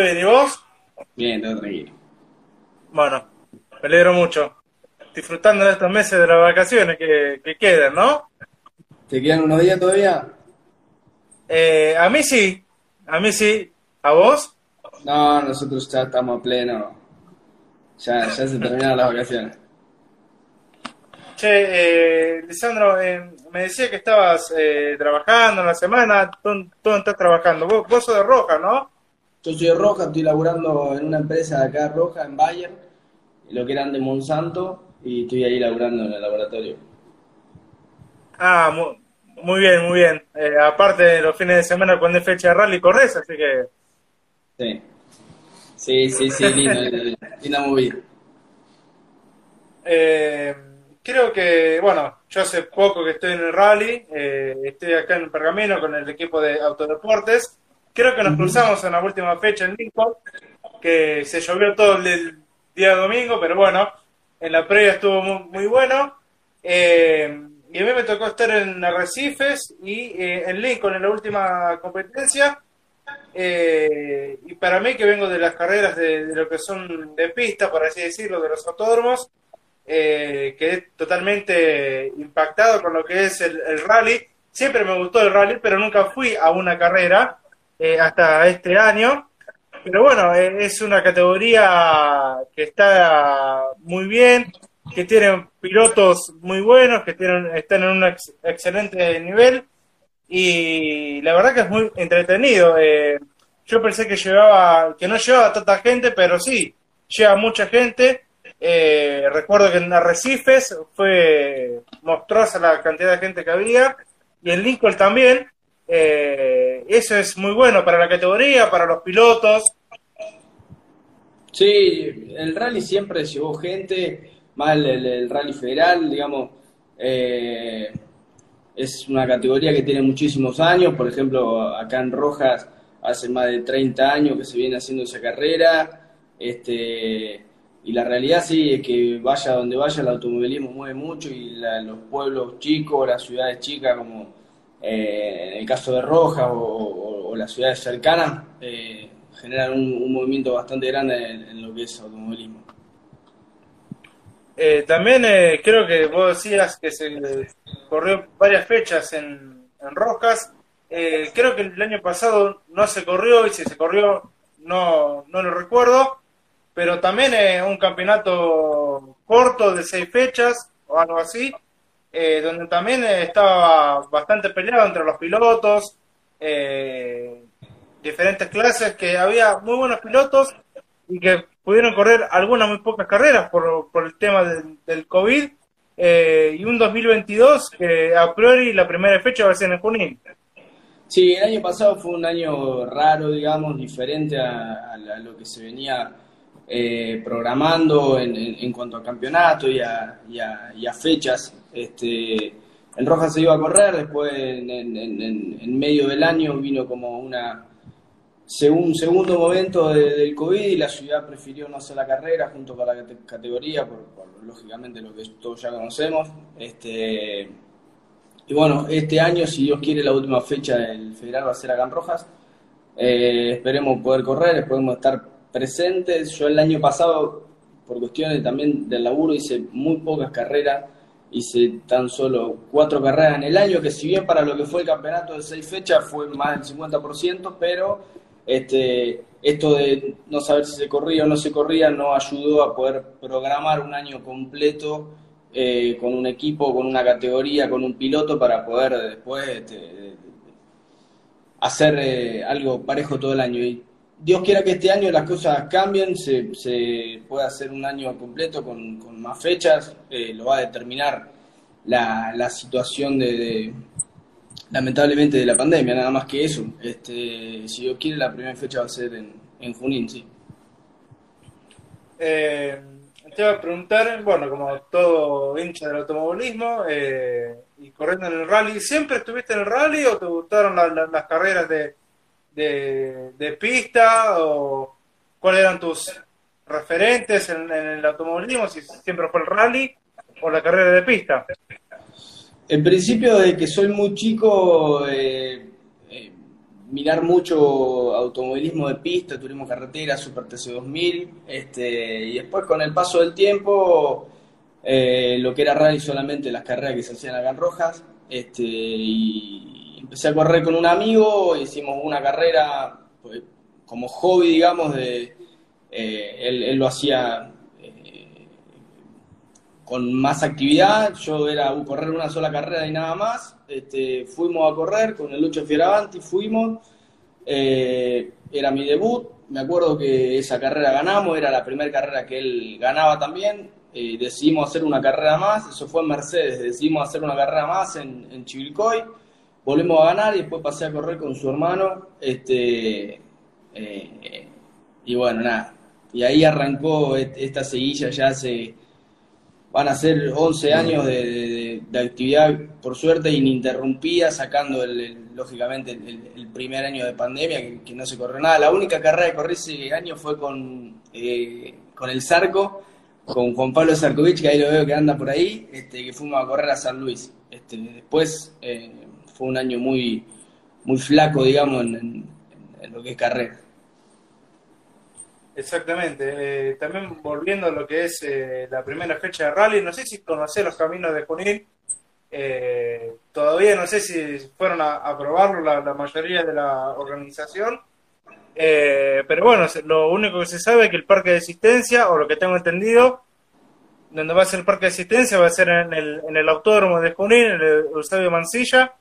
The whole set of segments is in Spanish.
bien, ¿y vos? Bien, todo tranquilo. Bueno, me alegro mucho. Disfrutando de estos meses de las vacaciones que, que quedan, ¿no? ¿Te quedan unos días todavía? Eh, a mí sí, a mí sí. ¿A vos? No, nosotros ya estamos a pleno. Ya, ya se terminaron las vacaciones. Che, eh, Lisandro, eh, me decía que estabas eh, trabajando en la semana. ¿Dónde, dónde estás trabajando? Vos, vos sos de Roja, ¿no? Yo soy de Roja, estoy laburando en una empresa de acá Roja, en Bayern, lo que eran de Monsanto, y estoy ahí laburando en el laboratorio. Ah, mu- muy, bien, muy bien. Eh, aparte de los fines de semana cuando es fecha de rally, corres, así que... Sí. Sí, sí, sí, lindo, lindo, linda movida. Eh, creo que, bueno, yo hace poco que estoy en el rally, eh, estoy acá en Pergamino con el equipo de autodeportes. Creo que nos cruzamos en la última fecha en Lincoln, que se llovió todo el día domingo, pero bueno, en la previa estuvo muy, muy bueno. Eh, y a mí me tocó estar en Arrecifes y eh, en Lincoln en la última competencia. Eh, y para mí que vengo de las carreras de, de lo que son de pista, por así decirlo, de los autódromos, eh, quedé totalmente impactado con lo que es el, el rally. Siempre me gustó el rally, pero nunca fui a una carrera eh, hasta este año. Pero bueno, eh, es una categoría que está muy bien, que tienen pilotos muy buenos, que tienen, están en un ex- excelente nivel y la verdad que es muy entretenido. Eh, yo pensé que llevaba, que no llevaba tanta gente, pero sí, lleva mucha gente. Eh, recuerdo que en Arrecifes fue monstruosa la cantidad de gente que había y en Lincoln también. Eh, eso es muy bueno para la categoría, para los pilotos. Sí, el rally siempre llevó gente, más el, el- rally federal, digamos, eh, es una categoría que tiene muchísimos años, por ejemplo, acá en Rojas hace más de 30 años que se viene haciendo esa carrera, este, y la realidad sí es que vaya donde vaya el automovilismo mueve mucho y la- los pueblos chicos, las ciudades chicas como eh, en el caso de Rojas o, las ciudades cercanas, eh, generan un, movimiento bastante grande en, lo que es automovilismo. Eh, también creo que vos decías que se corrió varias fechas en, en Rojas. Creo que el año pasado no se corrió y si se corrió no, no lo recuerdo. Pero también un campeonato corto de seis fechas o algo así, eh, donde también eh, estaba bastante peleado entre los pilotos, eh, diferentes clases, que había muy buenos pilotos y que pudieron correr algunas muy pocas carreras por, por el tema del, del COVID. eh, y un 2022 que a priori la primera fecha va a ser en Junín. Sí, el año pasado fue un año raro, digamos, diferente a, lo que se venía eh, programando en, en- cuanto a campeonato y a, y a- y fechas. Este, en Rojas se iba a correr, después en, medio del año vino como una un segundo momento de- del COVID y la ciudad prefirió no hacer la carrera junto con la cate- categoría, por, lógicamente lo que todos ya conocemos. Este, y bueno, este año, si Dios quiere, la última fecha del federal va a ser acá en Rojas. Eh, esperemos poder correr, esperemos estar presentes. Yo el año pasado, por cuestiones también del laburo, hice muy pocas carreras. Hice tan solo cuatro carreras en el año, que si bien para lo que fue el campeonato de seis fechas fue más del 50%, pero este, esto de no saber si se corría o no se corría no ayudó a poder programar un año completo eh, con un equipo, con una categoría, con un piloto para poder después este, hacer eh, algo parejo todo el año. Y Dios quiera que este año las cosas cambien, se, se pueda hacer un año completo con, con más fechas, eh, lo va a determinar la, la situación de, de- lamentablemente de la pandemia, nada más que eso. Este, si Dios quiere, la primera fecha va a ser en, en Junín, sí. Eh, te iba a preguntar, bueno, como todo hincha del automovilismo eh, y corriendo en el rally, ¿siempre estuviste en el rally o te gustaron la- la- las carreras de, de, de pista o cuáles eran tus referentes en, el automovilismo? Si siempre fue el rally o la carrera de pista. En principio, de que soy muy chico, eh, eh, mirar mucho automovilismo de pista, turismo carretera, Super TC2000, este, y después con el paso del tiempo, eh, lo que era rally solamente las carreras que se hacían acá en Rojas, este, y empecé a correr con un amigo, hicimos una carrera pues, como hobby, digamos, de, eh, él, lo hacía eh, con más actividad, yo era correr una sola carrera y nada más, este, fuimos a correr con el Lucho Fioravanti, fuimos, eh, era mi debut, me acuerdo que esa carrera ganamos, era la primera carrera que él ganaba también, decidimos hacer una carrera más, eso fue en Mercedes, decidimos hacer una carrera más en Chivilcoy, volvimos a ganar y después pasé a correr con su hermano, este, eh, y bueno, nada, y ahí arrancó esta seguilla ya hace van a ser 11 años de, actividad, por suerte, ininterrumpida, sacando, el, lógicamente, el, primer año de pandemia, que, no se corrió nada. La única carrera que corrí ese año fue con, eh, con el Zarco, con Juan Pablo Zarcovich, que ahí lo veo que anda por ahí, este, que fuimos a correr a San Luis. Este, después eh, fue un año muy, muy flaco, digamos, en lo que es carrera. Exactamente. Eh, también volviendo a lo que es eh, la primera fecha de rally, no sé si conocés los caminos de Junín. Eh, todavía no sé si fueron a, probarlo la, mayoría de la organización. pero bueno, lo único que se sabe es que el parque de asistencia, o lo que tengo entendido, donde va a ser el parque de asistencia va a ser en el, en el autódromo de Junín, en el Eusebio Mancilla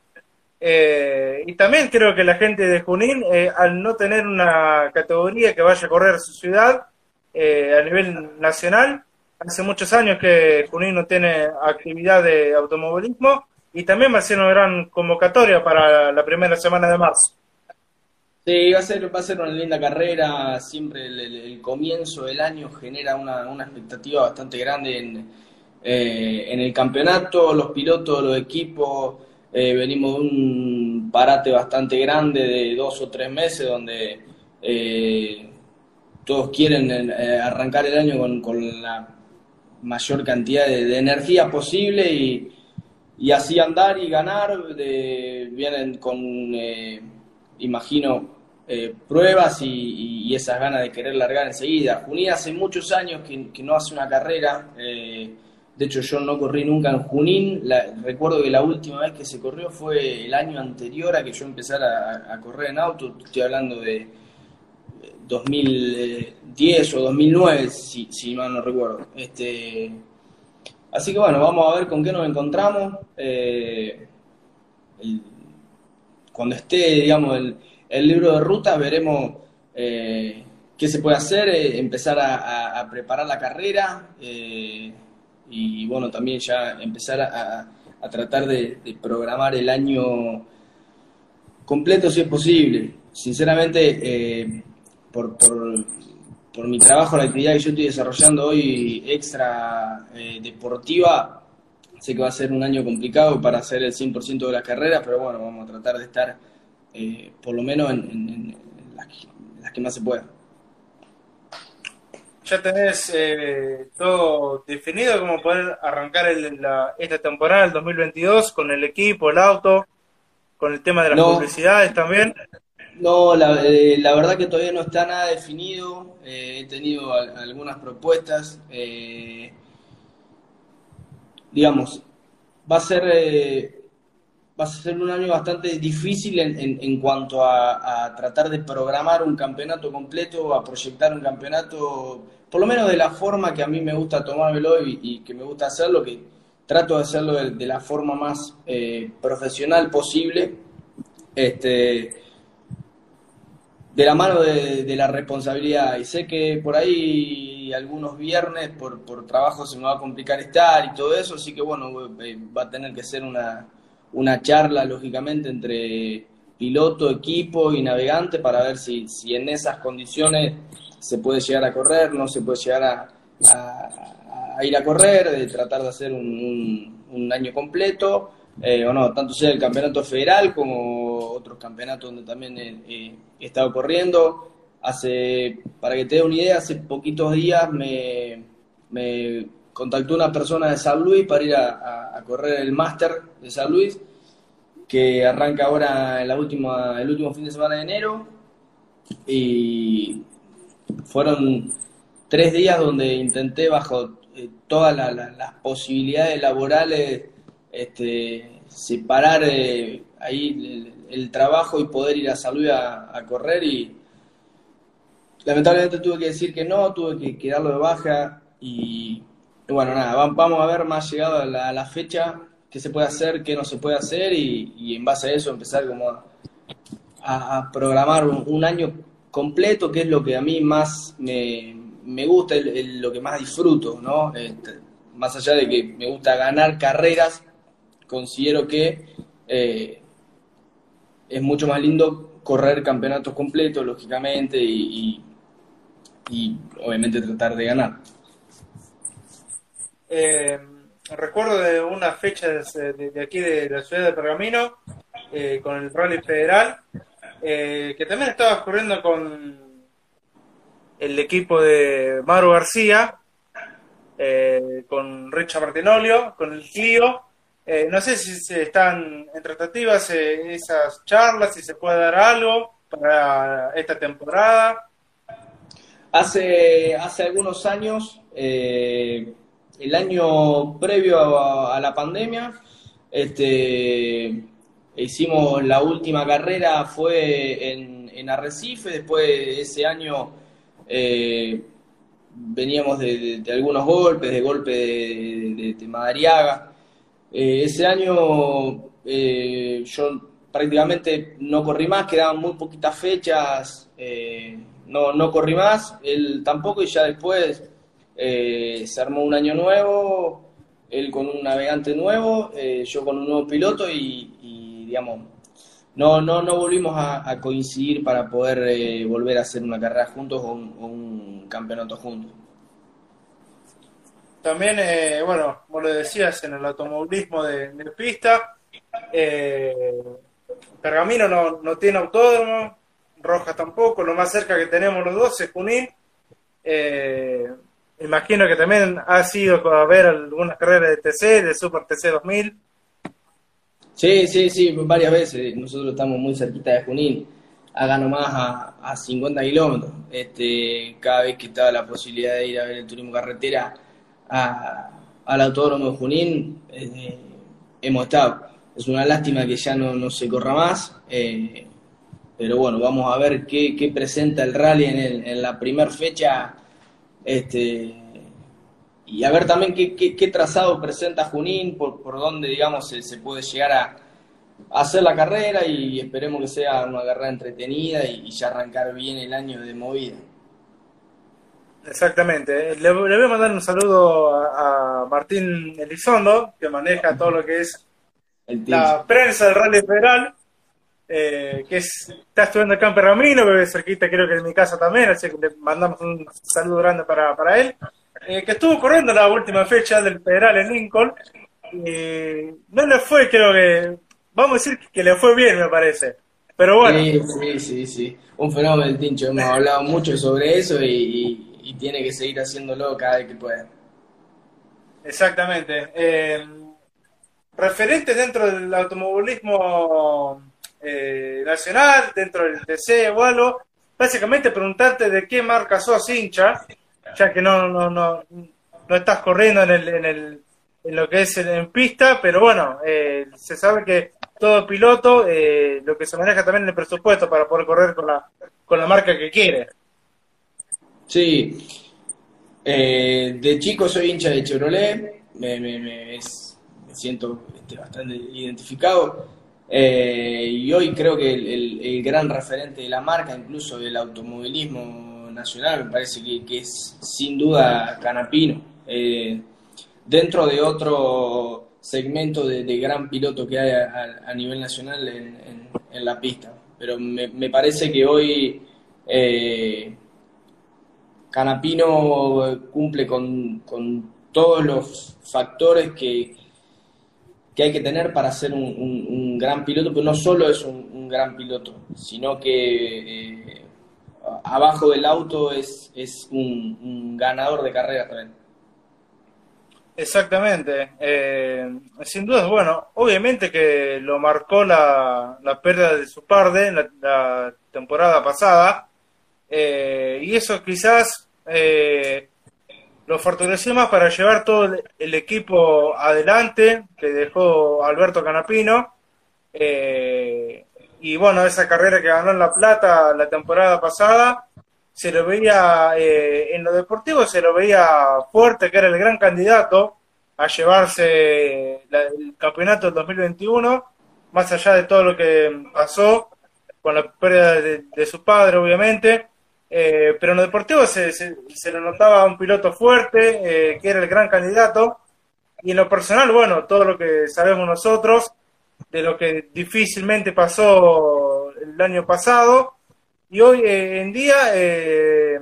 eh, y también creo que la gente de Junín, eh, al no tener una categoría que vaya a correr su ciudad eh, a nivel nacional, hace muchos años que Junín no tiene actividad de automovilismo y también va a ser una gran convocatoria para la primera semana de marzo. Sí, va a ser, va a ser una linda carrera, siempre el, comienzo del año genera una, una expectativa bastante grande en, en el campeonato, los pilotos, los equipos eh, venimos de un parate bastante grande de dos o tres meses donde eh, todos quieren eh, arrancar el año con, la mayor cantidad de, energía posible y, así andar y ganar. vienen con, imagino, pruebas y, esas ganas de querer largar enseguida. Junín hace muchos años que, que no hace una carrera. De hecho, yo no corrí nunca en Junín. recuerdo que la última vez que se corrió fue el año anterior a que yo empezara a, correr en auto. Estoy hablando de 2010 o 2009, si, si mal no recuerdo. Este, así que bueno, vamos a ver con qué nos encontramos. Eh, cuando esté, digamos, el, libro de ruta, veremos eh, qué se puede hacer, eh, empezar a, preparar la carrera y bueno, también ya empezar a, tratar de, programar el año completo si es posible. Sinceramente, eh, por, por, mi trabajo, la actividad que yo estoy desarrollando hoy extra eh, deportiva, sé que va a ser un año complicado para hacer el 100% de las carreras, pero bueno, vamos a tratar de estar eh, por lo menos en, las que más se pueda ya tenés eh, todo definido, cómo poder arrancar esta temporada, el 2022, con el equipo, el auto, con el tema de las publicidades también. No, eh, la, verdad que todavía no está nada definido. Eh, he tenido algunas propuestas. digamos, va a ser va a ser un año bastante difícil en, en, cuanto a, tratar de programar un campeonato completo, a proyectar un campeonato por lo menos de la forma que a mí me gusta tomármelo y, y que me gusta hacerlo, que trato de hacerlo de, la forma más eh, profesional posible, este, de la mano de, la responsabilidad. Y sé que por ahí algunos viernes por, por trabajo se me va a complicar estar y todo eso, así que bueno, eh, va a tener que ser una, una charla, lógicamente, entre piloto, equipo y navegante para ver si, si en esas condiciones se puede llegar a correr, no se puede llegar a, ir a correr, de tratar de hacer un, año completo, eh, o no, tanto sea el campeonato federal como otros campeonatos donde también he, estado corriendo. Hace, para que te dé una idea, hace poquitos días me, me contactó una persona de San Luis para ir a, correr el máster de San Luis que arranca ahora la última, el último fin de semana de enero. Y fueron tres días donde intenté bajo eh, todas las posibilidades laborales este, separar eh, ahí el, trabajo y poder ir a salud a, a, correr y lamentablemente tuve que decir que no, tuve que, quedarlo de baja y, bueno, nada, vamos a ver más llegado a la fecha qué se puede hacer, qué no se puede hacer y, en base a eso empezar como a, programar un, año completo, que es lo que a mí más me, me gusta, lo que más disfruto, ¿no? Este, más allá de que me gusta ganar carreras, considero que eh, es mucho más lindo correr campeonatos completos, lógicamente, y, y obviamente tratar de ganar. Eh recuerdo de una fecha de, aquí de, la ciudad de Pergamino eh, con el Rally Federal, eh, que también estaba corriendo con el equipo de Maru García, con Richard Martinolio, con el Clio. no sé si se están en tratativas esas charlas, si se puede dar algo para esta temporada. Hace, hace algunos años el año previo a, la pandemia, este, hicimos la última carrera, fue en, en Arrecife, después de ese año eh, veníamos de, algunos golpes, de golpe de, Madariaga. Eh, ese año eh, yo prácticamente no corrí más, quedaban muy poquitas fechas, no, no corrí más, él tampoco y ya después eh, se armó un año nuevo, él con un navegante nuevo, eh, yo con un nuevo piloto y, digamos, no, no, no volvimos a, coincidir para poder eh, volver a hacer una carrera juntos o un, campeonato juntos. También, bueno, como lo decías, en el automovilismo de, pista, Pergamino no, no tiene autódromo, Rojas tampoco, lo más cerca que tenemos los dos es Junín. Imagino que también ha sido a ver algunas carreras de TC, de Super TC 2000. Sí, sí, sí, varias veces. Nosotros estamos muy cerquita de Junín, haga nomás a, a 50 kilómetros. Este, cada vez que estaba la posibilidad de ir a ver el turismo carretera al autódromo de Junín, eh, hemos estado. Es una lástima que ya no, no se corra más, eh, pero bueno, vamos a ver qué, qué presenta el rally en, el, en la primera fecha este, y a ver también qué, trazado presenta Junín, por, por dónde, digamos, se, puede llegar a, hacer la carrera y esperemos que sea una carrera entretenida y, ya arrancar bien el año de movida. Exactamente. Le, voy a mandar un saludo a, Martín Elizondo, que maneja todo lo que es la prensa del Rally Federal. Eh, que está estudiando acá en Pergamino, que es cerquita creo que en mi casa también, así que le mandamos un saludo grande para, para él, eh, que estuvo corriendo la última fecha del Federal en Lincoln, y no le fue, creo que, vamos a decir que le fue bien, me parece, pero bueno. Sí, sí, sí, sí. un fenómeno el Tincho, hemos hablado mucho sobre eso y, tiene que seguir haciéndolo cada vez que pueda. Exactamente. Eh, referentes dentro del automovilismo eh, nacional, dentro del TC o algo, básicamente preguntarte de qué marca sos hincha, ya que no, no, no, no estás corriendo en, el, en, el, en lo que es en, pista, pero bueno, eh, se sabe que todo piloto, eh, lo que se maneja también en el presupuesto para poder correr con la, con la marca que quiere. Sí, de chico soy hincha de Chevrolet, me, me, me, siento este, bastante identificado. Eh, y hoy creo que el, gran referente de la marca, incluso del automovilismo nacional, me parece que, es sin duda Canapino. Eh, dentro de otro segmento de, gran piloto que hay a, nivel nacional en, la pista. Pero me, parece que hoy eh, Canapino cumple con todos los factores que, que hay que tener para ser un, gran piloto, pero no solo es un, gran piloto, sino que eh, abajo del auto es, es un, ganador de carreras también. Exactamente. Eh, sin duda, bueno, obviamente que lo marcó la, la pérdida de su padre en la, temporada pasada. Eh, y eso quizás lo fortaleció más para llevar todo el, equipo adelante que dejó Alberto Canapino. y bueno, esa carrera que ganó en La Plata la temporada pasada se lo veía eh, en lo deportivo, se lo veía fuerte, que era el gran candidato a llevarse el campeonato del 2021, más allá de todo lo que pasó con la pérdida de, su padre, obviamente. Eh, pero en lo deportivo se, se, le notaba un piloto fuerte, eh, que era el gran candidato. Y en lo personal, bueno, todo lo que sabemos nosotros, de lo que difícilmente pasó el año pasado, y hoy eh, en día eh,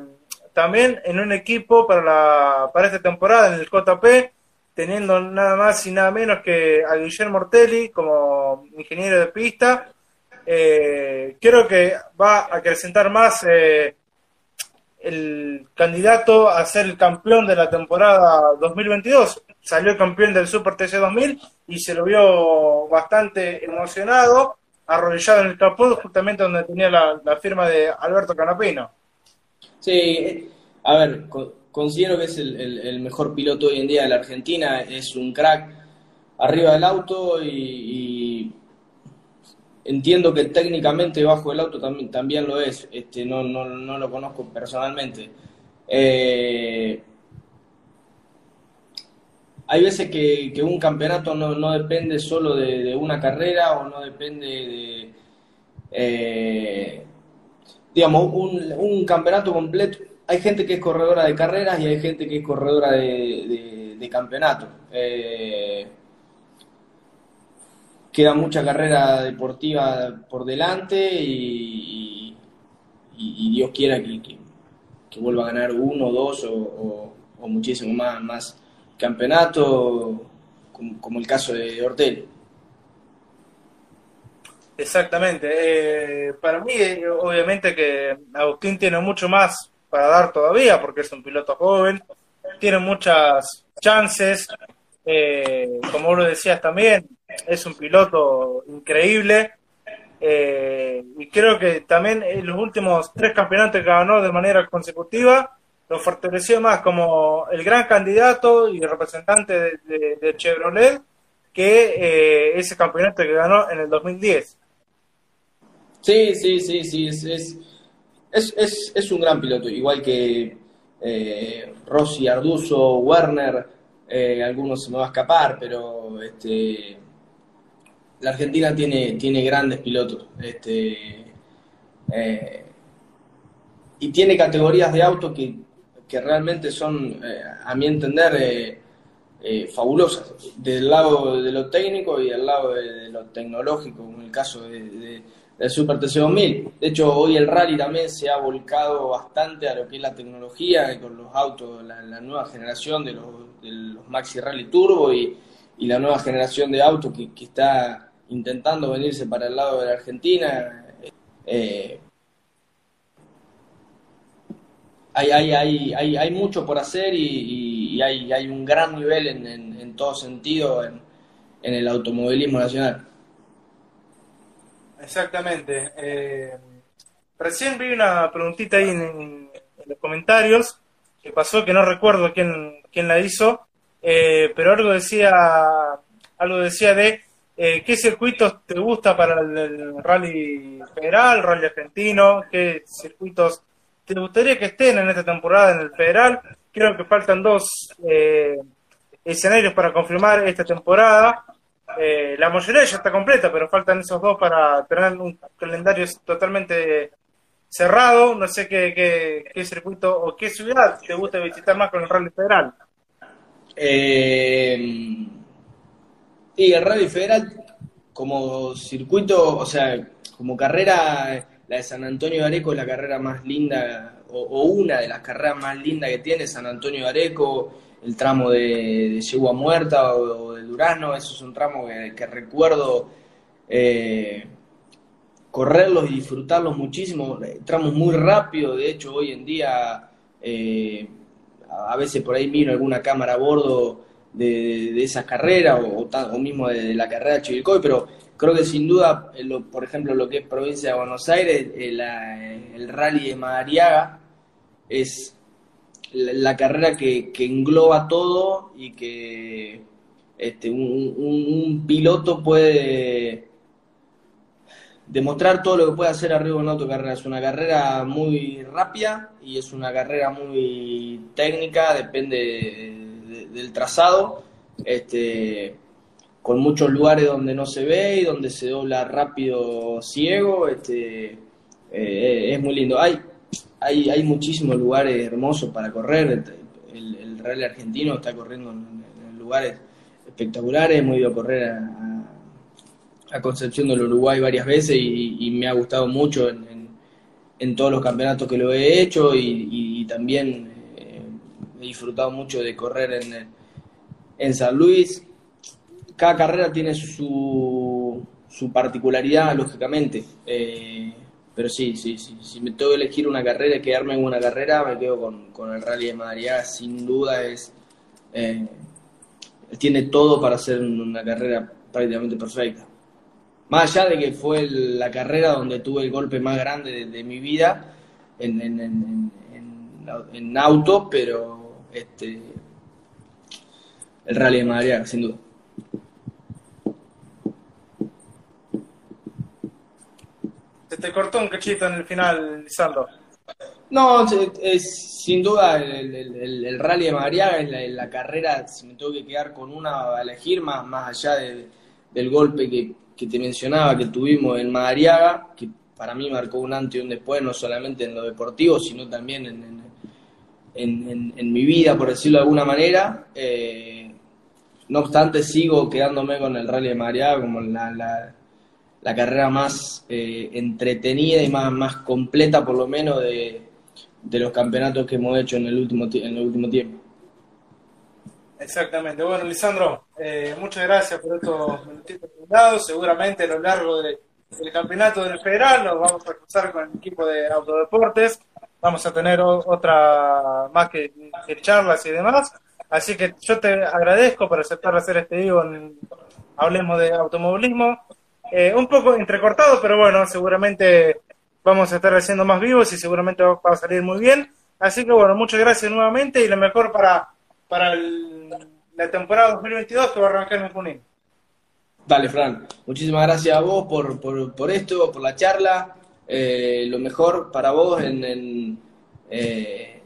también en un equipo para, la, para esta temporada en el JP, teniendo nada más y nada menos que a Guillermo Mortelli como ingeniero de pista. Creo que va a acrecentar más el candidato a ser el campeón de la temporada 2022. Salió campeón del Super TC 2000 y se lo vio bastante emocionado arrodillado en el capó, justamente donde tenía la, firma de Alberto Canapino. Sí, a ver, considero que es el, mejor piloto hoy en día de la Argentina, es un crack arriba del auto y, entiendo que técnicamente bajo el auto también, también lo es, este, no, no, no lo conozco personalmente. Eh, hay veces que, un campeonato no, depende solo de, una carrera o no depende de, eh, digamos, un, campeonato completo. Hay gente que es corredora de carreras y hay gente que es corredora de, de, campeonato. Eh, queda mucha carrera deportiva por delante y, Dios quiera que, vuelva a ganar uno, dos o, muchísimo más, más campeonato, como, el caso de Ortel. Exactamente. Eh, para mí, eh, obviamente que Agustín tiene mucho más para dar todavía, porque es un piloto joven, tiene muchas chances. Eh, como vos lo decías también, es un piloto increíble. y creo que también en los últimos tres campeonatos que ganó de manera consecutiva, lo fortaleció más como el gran candidato y representante de, Chevrolet que eh, ese campeonato que ganó en el 2010. Sí, sí, sí, sí, es, es, es, un gran piloto, igual que eh, Rossi, Arduzo, Werner, eh, algunos se me va a escapar, pero este, la Argentina tiene, tiene grandes pilotos. Este, eh, y tiene categorías de auto que que realmente son, eh, a mi entender, eh, eh, fabulosas, del lado de lo técnico y del lado de, lo tecnológico, en el caso de, del Super TC2000. De hecho, hoy el rally también se ha volcado bastante a lo que es la tecnología, con los autos, la, nueva generación de los, Maxi Rally Turbo y, la nueva generación de autos que, que, está intentando venirse para el lado de la Argentina. Eh, hay, hay, hay, hay, mucho por hacer y, hay, hay, un gran nivel en, en, todo sentido en, el automovilismo nacional. Exactamente. Eh, recién vi una preguntita ahí en, los comentarios que pasó, que no recuerdo quién, quién la hizo, eh, pero algo decía, algo decía de eh, qué circuitos te gusta para el, rally federal, rally argentino, qué circuitos ¿Te gustaría que estén en esta temporada en el federal? Creo que faltan dos eh, escenarios para confirmar esta temporada. Eh, la mayoría ya está completa, pero faltan esos dos para tener un calendario totalmente cerrado. No sé qué, circuito o qué ciudad te gusta visitar más con el Rally Federal. Eh, y el Rally Federal como circuito, o sea, como carrera la de San Antonio de Areco es la carrera más linda, o, una de las carreras más lindas que tiene San Antonio de Areco, el tramo de, de Muerta o, de Durazno, eso es un tramo que, recuerdo eh, correrlos y disfrutarlos muchísimo, tramos muy rápidos, de hecho hoy en día eh, a veces por ahí miro alguna cámara a bordo de, esa carrera o, o, mismo de, la carrera de Chivilcoy, pero creo que sin duda, eh, por ejemplo, lo que es provincia de Buenos Aires, eh, el rally de Madariaga es la, carrera que, engloba todo y que este, un, piloto puede demostrar todo lo que puede hacer arriba de una autocarrera. Es una carrera muy rápida y es una carrera muy técnica, depende del trazado. Este, con muchos lugares donde no se ve y donde se dobla rápido ciego, este, eh, es muy lindo. Hay, hay, hay muchísimos lugares hermosos para correr, el, el Real Argentino está corriendo en, lugares espectaculares, hemos ido a correr a, Concepción del Uruguay varias veces y, me ha gustado mucho en, en, todos los campeonatos que lo he hecho y, también eh, he disfrutado mucho de correr en, en San Luis cada carrera tiene su, su particularidad, lógicamente. Eh, pero sí, sí, sí, si me tengo que elegir una carrera y quedarme en una carrera, me quedo con, el Rally de Madrid. Sin duda es eh, tiene todo para ser una carrera prácticamente perfecta. Más allá de que fue la carrera donde tuve el golpe más grande de, mi vida en, en, en, en, auto, pero este, el Rally de Madrid, sin duda. Te cortó un cachito en el final, Lisandro. No, es, sin duda el, rally de Madariaga es la, carrera, si me tengo que quedar con una a elegir, más, más allá del golpe que, te mencionaba que tuvimos en Madariaga, que para mí marcó un antes y un después, no solamente en lo deportivo, sino también en, en, mi vida, por decirlo de alguna manera. Eh, no obstante, sigo quedándome con el rally de Madariaga como la la carrera más eh, entretenida y más, más completa, por lo menos, de, los campeonatos que hemos hecho en el último, en el último tiempo. Exactamente. Bueno, Lisandro, eh, muchas gracias por estos minutitos Seguramente a lo largo del campeonato del federal nos vamos a cruzar con el equipo de autodeportes. Vamos a tener otra más que, charlas y demás. Así que yo te agradezco por aceptar hacer este vivo en Hablemos de Automovilismo. Eh, un poco entrecortado, pero bueno, seguramente vamos a estar haciendo más vivos y seguramente va a salir muy bien. Así que bueno, muchas gracias nuevamente y lo mejor para, para la temporada 2022 que va a arrancar en Junín. Dale, Fran. Muchísimas gracias a vos por, por, por esto, por la charla. Eh, lo mejor para vos en, en eh,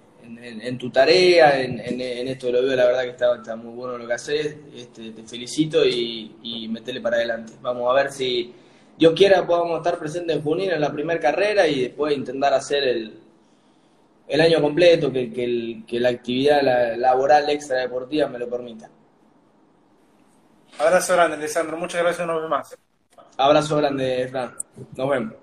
en, tu tarea, en, esto lo veo, la verdad que está, muy bueno lo que haces, este, te felicito y, y metele para adelante. Vamos a ver si Dios quiera podamos estar presentes en Junín en la primera carrera y después intentar hacer el, el año completo, que, que, la actividad laboral extra deportiva me lo permita. Abrazo grande, Alessandro. Muchas gracias, una vez más. Abrazo grande, Fran. Nos vemos.